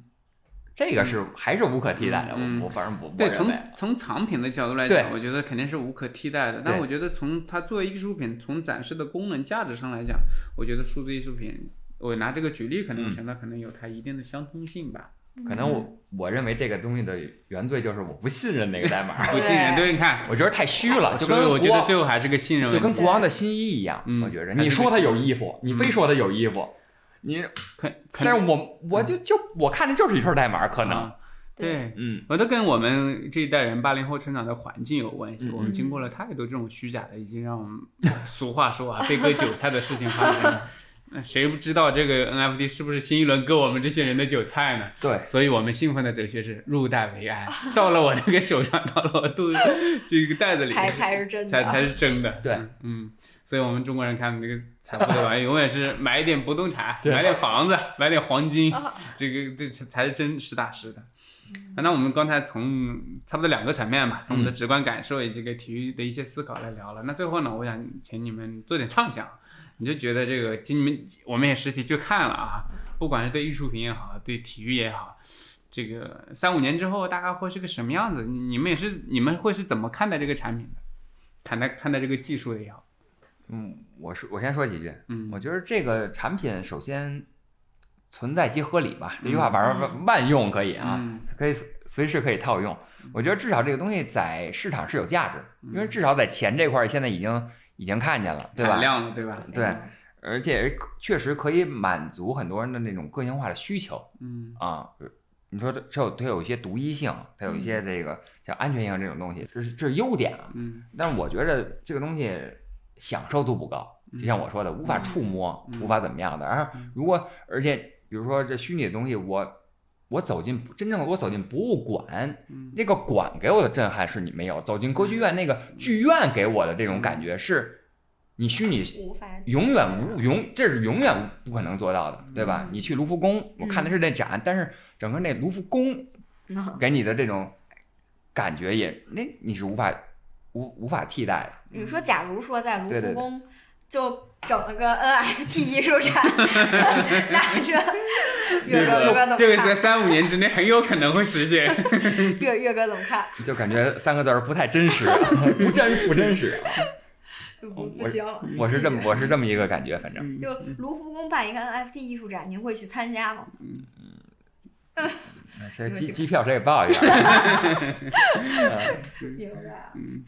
这个是还是无可替代的。嗯我我反正我对，从我认为从藏品的角度来讲，我觉得肯定是无可替代的。但我觉得从它作为艺术品，从展示的功能价值上来讲，我觉得数字艺术品，我拿这个举例，可能想到可能有它一定的相通性吧。可能我我认为这个东西的原罪就是我不信任那个代码，*laughs* 不信任，对，你看，我觉得太虚了，就所以我觉得最后还是个信任就问题。跟国王的新衣一样。嗯我觉着你说他有衣服，你非说他有衣服，你可但是我我就就我看的就是一串代码，可能啊对，嗯我都跟我们这一代人八零后成长的环境有关系。嗯我们经过了太多这种虚假的，已经让我们 *laughs* 俗话说啊被割韭菜的事情发生了。那谁不知道这个 NFT 是不是新一轮割我们这些人的韭菜呢？对。所以我们兴奋的哲学是入袋为安，到了我这个手上，到了我肚子这个袋子里，*laughs* 才才是真的，才才是真的。对，嗯，所以我们中国人看那个财富的玩意，永远是买一点不动产，买点房子，买点黄金啊，这个这才才是真实打实的。那我们刚才从差不多两个层面吧，从我们的直观感受以及这个体育的一些思考来聊了。那最后呢，我想请你们做点畅想，你就觉得这个今你们我们也实体去看了啊，不管是对艺术品也好，对体育也好，这个三五年之后大概会是个什么样子？你你们也是你们会是怎么看待这个产品的？看待看待这个技术的也好，嗯，我说我先说几句，嗯我觉得这个产品首先存在即合理吧，这句嗯话反正万用可以啊，嗯可以随随时可以套用。我觉得至少这个东西在市场是有价值，因为至少在钱这块儿现在已经已经看见了，对吧？量了，对吧？对而且确实可以满足很多人的那种个性化的需求。嗯啊，你说这这有它有一些独一性，它有一些这个像安全性这种东西，这是这是优点啊。嗯但是我觉得这个东西享受度不高，就像我说的，无法触摸，无法怎么样的。然后如果而且比如说这虚拟的东西，我我走进真正的我走进博物馆，那个馆给我的震撼是你没有；走进歌剧院，那个剧院给我的这种感觉是，你虚拟无法。永远无永，这是永远不可能做到的，对吧？嗯。你去卢浮宫，我看的是那展，但是整个那卢浮宫嗯。给你的这种感觉也，那你是无法无无法替代的。你说，假如说在卢浮宫就整了个 NFT 艺术展，*laughs* 那这 *laughs* 岳哥岳哥怎这个在？三五年之内很有可能会实现。*laughs* 岳岳哥怎么看？就感觉三个字儿不太真实，不真不真实。不不行，我是这么我是这么一个感觉，反正就卢浮宫办一个 NFT 艺术展，您会去参加吗？这有机机机票谁给报一下？明白。嗯，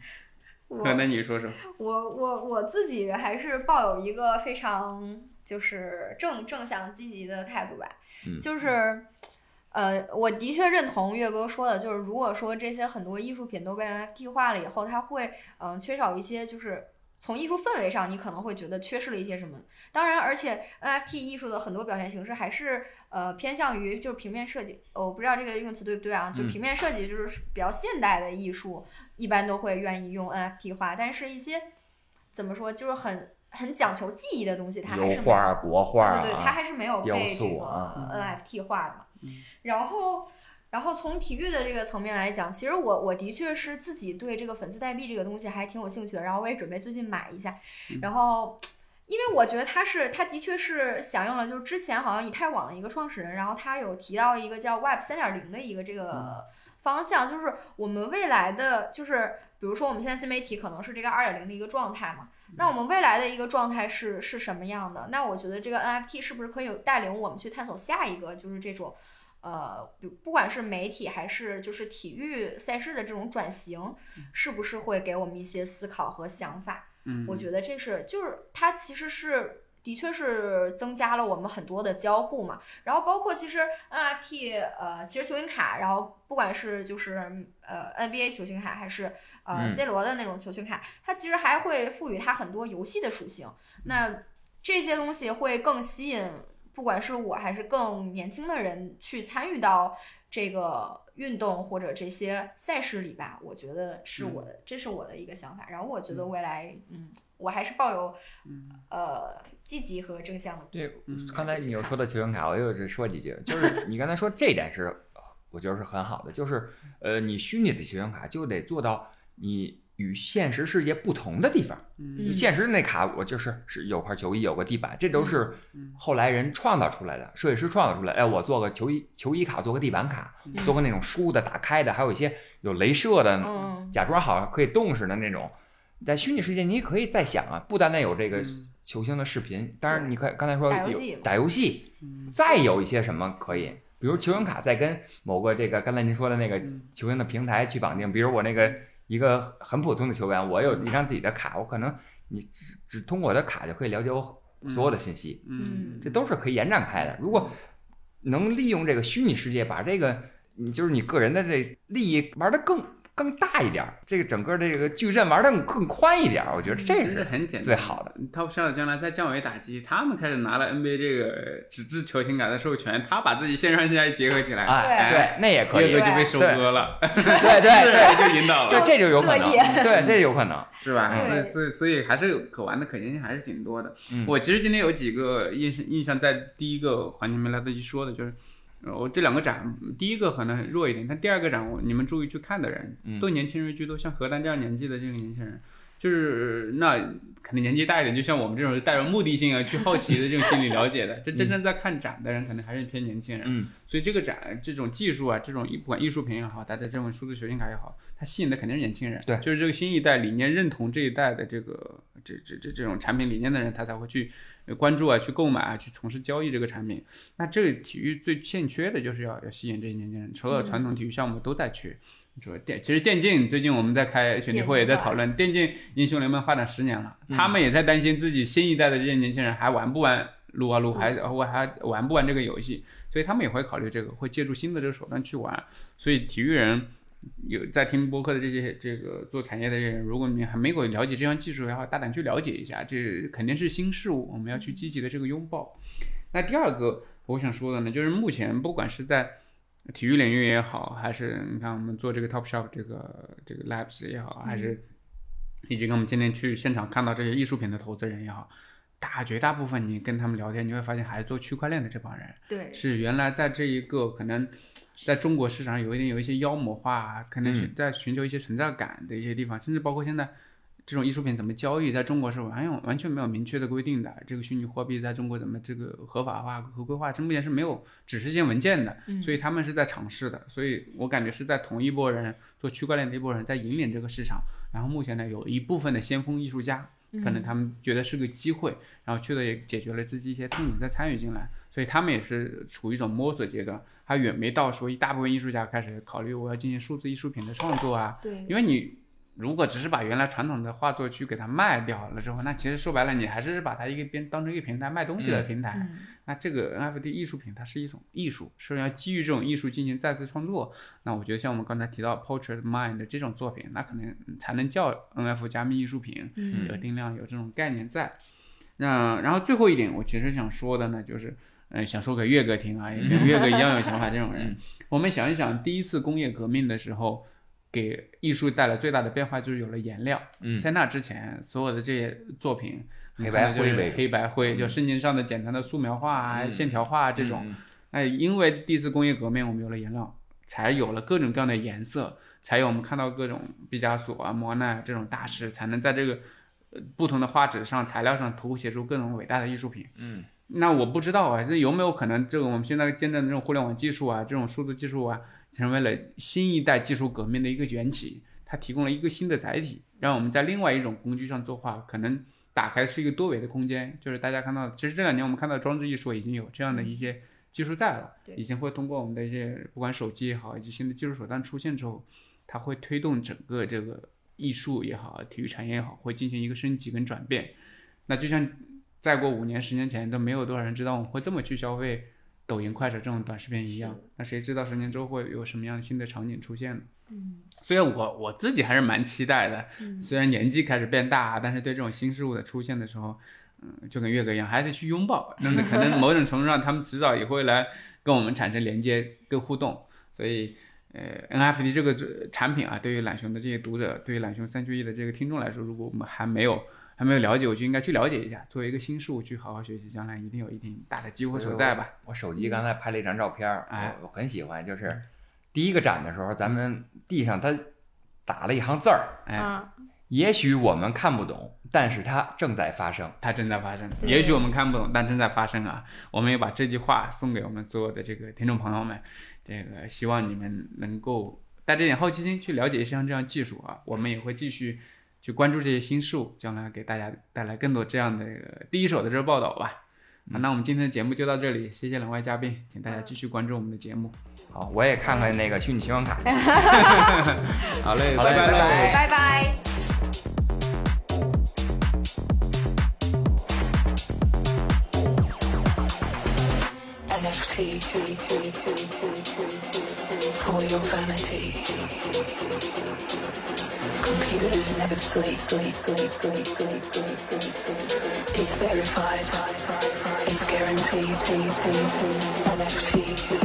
我那你说说，我我我自己还是抱有一个非常就是正正向积极的态度吧，嗯就是。呃，我的确认同岳哥说的，就是如果说这些很多艺术品都被 NFT 化了以后，它会嗯、呃缺少一些，就是从艺术氛围上，你可能会觉得缺失了一些什么。当然，而且 NFT 艺术的很多表现形式还是呃偏向于就是平面设计，呃我不知道这个用词对不对啊？就嗯平面设计就是比较现代的艺术，一般都会愿意用 NFT 画，但是一些怎么说，就是很很讲求技艺的东西，它还油是没国画对对对，它啊，还是没有被这个 NFT 画的嘛。然后，然后从体育的这个层面来讲，其实我我的确是自己对这个粉丝代币这个东西还挺有兴趣的，然后我也准备最近买一下。然后，因为我觉得它是它的确是响应了，就是之前好像以太网的一个创始人，然后他有提到一个叫 Web 三点零的一个这个方向，就是我们未来的就是比如说我们现在新媒体可能是这个二点零的一个状态嘛。那我们未来的一个状态是是什么样的？那我觉得这个 NFT 是不是可以带领我们去探索下一个，就是这种，呃，不不管是媒体还是就是体育赛事的这种转型，是不是会给我们一些思考和想法？嗯，我觉得这是就是它其实是的确是增加了我们很多的交互嘛，然后包括其实 NFT 呃，其实球星卡，然后不管是就是呃 NBA 球星卡还是呃嗯 C 罗的那种球星卡，它其实还会赋予它很多游戏的属性。那这些东西会更吸引，不管是我还是更年轻的人去参与到这个运动或者这些赛事里吧。我觉得是我的，这是我的一个想法。然后我觉得未来，嗯，我还是抱有呃积极和正向的。对嗯，刚才你又说到球员卡，我又是说几句，就是 *laughs* 你刚才说这点是，我觉得是很好的，就是 *laughs* 呃，你虚拟的球员卡就得做到你与现实世界不同的地方。嗯。现实那卡我就是是有块球衣，有个地板，这都是后来人创造出来的，设计师创造出来。哎，我做个球衣球衣卡，做个地板卡，做个那种书的、打开的，还有一些有镭射的，嗯假装好像可以动似的那种。在虚拟世界，你也可以再想啊，不单单有这个嗯。球星的视频，当然你可以刚才说有打游戏打游戏，嗯。再有一些什么可以，比如球星卡再跟某个这个刚才您说的那个球星的平台去绑定，比如我那个一个很普通的球员，我有一张自己的卡，我可能你只只通过我的卡就可以了解我所有的信息，嗯这都是可以延展开的。如果能利用这个虚拟世界，把这个你就是你个人的这利益玩得更更大一点儿，这个整个这个矩阵玩的更更宽一点儿，我觉得这其实是很简单，最好的。Top Shot 将来在降维打击，他们开始拿了 NBA 这个纸质球星卡的授权，他把自己线上线下结合起来，哎，对，那也可以岳，哥就被收割了，对对 *laughs* 对，就引导了，就这就有可能，对，这有可能。是吧？嗯所以所以所以还是有可玩的可行性还是挺多的。嗯我其实今天有几个印象印象在第一个环节没来得及说的，就是。呃我这两个展，第一个可能弱一点，但第二个展我你们注意去看的人，嗯。都年轻人居多，像何丹这样年纪的这个年轻人，就是那可能年纪大一点，就像我们这种带有目的性啊去好奇的这种心理了解的，这真正在看展的人可能还是偏年轻人。嗯，所以这个展这种技术啊，这种不管艺术品也好，大家这种数字球星卡也好，它吸引的肯定是年轻人。对就是这个新一代理念认同这一代的这个这这这这种产品理念的人，他才会去呃关注啊，去购买啊，去从事交易这个产品。那这个体育最欠缺的就是要要吸引这些年轻人，所有传统体育项目都在缺。主要电其实电竞最近我们在开选题会也在讨论，电竞英雄联盟发展十年了，他们也在担心自己新一代的这些年轻人还玩不玩撸啊撸，还我还玩不玩这个游戏，所以他们也会考虑这个，会借助新的这个手段去玩。所以体育人有在听播客的这些这个做产业的人，如果你还没有了解这项技术，要大胆去了解一下，这肯定是新事物，我们要去积极的这个拥抱。那第二个我想说的呢，就是目前不管是在体育领域也好，还是你看我们做这个 Top Shop 这个这个 Labs 也好，还是以及跟我们今天去现场看到这些艺术品的投资人也好，大绝大部分你跟他们聊天，你会发现还是做区块链的这帮人，对，是原来在这一个可能在中国市场有一点有一些妖魔化，可能是在寻求一些存在感的一些地方，甚至包括现在。这种艺术品怎么交易，在中国是完全完全没有明确的规定的。这个虚拟货币在中国怎么这个合法化、合规化，这目前是没有指示性文件的。所以他们是在尝试的。所以我感觉是在同一波人做区块链的一波人在引领这个市场。然后目前呢，有一部分的先锋艺术家，可能他们觉得是个机会，然后去了也解决了自己一些痛点，再参与进来。所以他们也是处于一种摸索阶段，还远没到说一大部分艺术家开始考虑我要进行数字艺术品的创作啊。对，因为你。如果只是把原来传统的画作去给它卖掉了之后，那其实说白了，你还是把它一个边当成一个平台卖东西的平台。那这个 NFT 艺术品它是一种艺术，是要基于这种艺术进行再次创作。那我觉得像我们刚才提到 Portrait Mind 这种作品，那可能才能叫 NFT 加密艺术品，有定量，有这种概念在。那然后最后一点，我其实想说的呢，就是嗯，想说给岳哥听啊，*laughs* 跟岳哥一样有想法这种人，我们想一想，第一次工业革命的时候。给艺术带来最大的变化就是有了颜料。嗯，在那之前，所有的这些作品，黑白灰，黑白灰，就圣经上的简单的素描画啊、线条画这种。哎，因为第一次工业革命，我们有了颜料，才有了各种各样的颜色，才有我们看到各种毕加索啊、莫奈这种大师，才能在这个不同的画纸上、材料上涂写出各种伟大的艺术品。嗯，那我不知道啊，这有没有可能，这个我们现在见证的这种互联网技术啊，这种数字技术啊。成为了新一代技术革命的一个缘起，它提供了一个新的载体，让我们在另外一种工具上作画，可能打开是一个多维的空间。就是大家看到，其实这两年我们看到装置艺术已经有这样的一些技术在了，已经会通过我们的一些不管手机也好，以及新的技术手段出现之后，它会推动整个这个艺术也好，体育产业也好，会进行一个升级跟转变。那就像再过五年、十年前都没有多少人知道我们会这么去消费。抖音、快手这种短视频一样，那谁知道十年之后会有什么样新的场景出现呢？嗯，虽然我我自己还是蛮期待的，*laughs* 虽然年纪开始变大，但是对这种新事物的出现的时候，嗯，就跟岳哥一样，还得去拥抱。那么可能某种程度上，他们迟早也会来跟我们产生连接跟互动。所以，呃，NFT 这个产品啊，对于懒熊的这些读者，对于懒熊三缺一的这个听众来说，如果我们还没有。还没有了解，我就应该去了解一下。作为一个新事物，去好好学习，将来一定有一定大的机会所在吧。我手机刚才拍了一张照片，哎，我很喜欢，就是第一个展的时候，咱们地上它打了一行字儿，哎，也许我们看不懂，但是它正在发生，它正在发生。也许我们看不懂，但正在发生啊！我们也把这句话送给我们所有的这个听众朋友们，这个希望你们能够带着点好奇心去了解一下这样技术啊！我们也会继续。去关注这些新事物，将来给大家带来更多这样的第一手的这个报道吧。啊，那我们今天的节目就到这里，谢谢两位嘉宾，请大家继续关注我们的节目。好，我也看看那个虚拟信用卡。*laughs* 好嘞，拜拜拜拜拜。Computers never sleep. It's verified. It's guaranteed. NFT.